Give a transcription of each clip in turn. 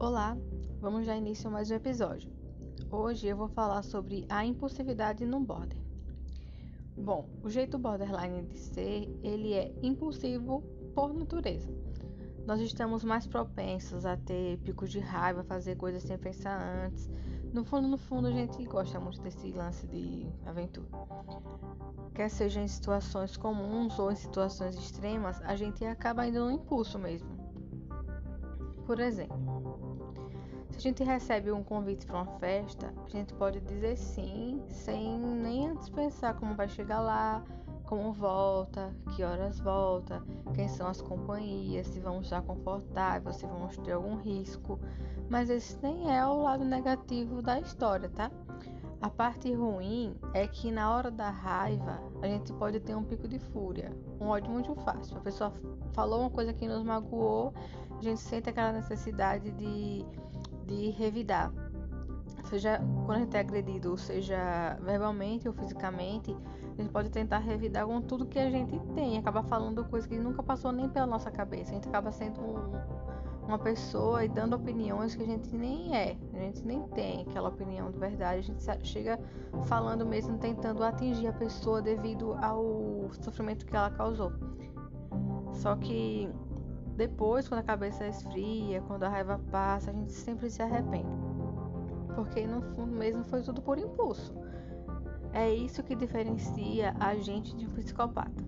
Olá, vamos dar início a mais um episódio. Hoje eu vou falar sobre a impulsividade no border. Bom, o jeito borderline de ser, ele é impulsivo por natureza. Nós estamos mais propensos a ter picos de raiva, fazer coisas sem pensar antes. No fundo, no fundo, a gente gosta muito desse lance de aventura. Quer seja em situações comuns ou em situações extremas, a gente acaba indo no impulso mesmo. Por exemplo, a gente recebe um convite para uma festa, a gente pode dizer sim, sem nem antes pensar como vai chegar lá, como volta, que horas volta, quem são as companhias, se vamos estar confortáveis, se vamos ter algum risco. Mas esse nem é o lado negativo da história, tá? A parte ruim é que na hora da raiva a gente pode ter um pico de fúria, um ódio muito fácil. A pessoa falou uma coisa que nos magoou, a gente sente aquela necessidade de de revidar. Seja quando a gente é agredido, seja verbalmente ou fisicamente, a gente pode tentar revidar com tudo que a gente tem, acaba falando coisas que nunca passou nem pela nossa cabeça. A gente acaba sendo um, uma pessoa e dando opiniões que a gente nem é, a gente nem tem aquela opinião de verdade. A gente chega falando mesmo, tentando atingir a pessoa devido ao sofrimento que ela causou. Só que depois, quando a cabeça esfria, quando a raiva passa, a gente sempre se arrepende. Porque no fundo mesmo foi tudo por impulso. É isso que diferencia a gente de um psicopata.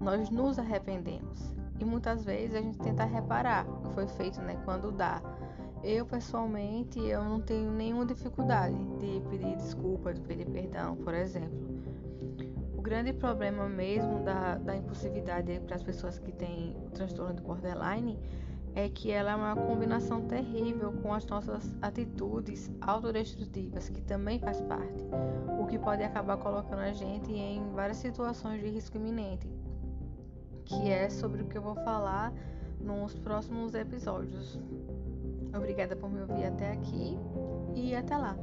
Nós nos arrependemos. E muitas vezes a gente tenta reparar o que foi feito, né? Quando dá. Eu, pessoalmente, eu não tenho nenhuma dificuldade de pedir desculpa, de pedir perdão, por exemplo grande problema mesmo da, da impulsividade para as pessoas que têm o transtorno do borderline é que ela é uma combinação terrível com as nossas atitudes autodestrutivas, que também faz parte, o que pode acabar colocando a gente em várias situações de risco iminente, que é sobre o que eu vou falar nos próximos episódios. Obrigada por me ouvir até aqui e até lá.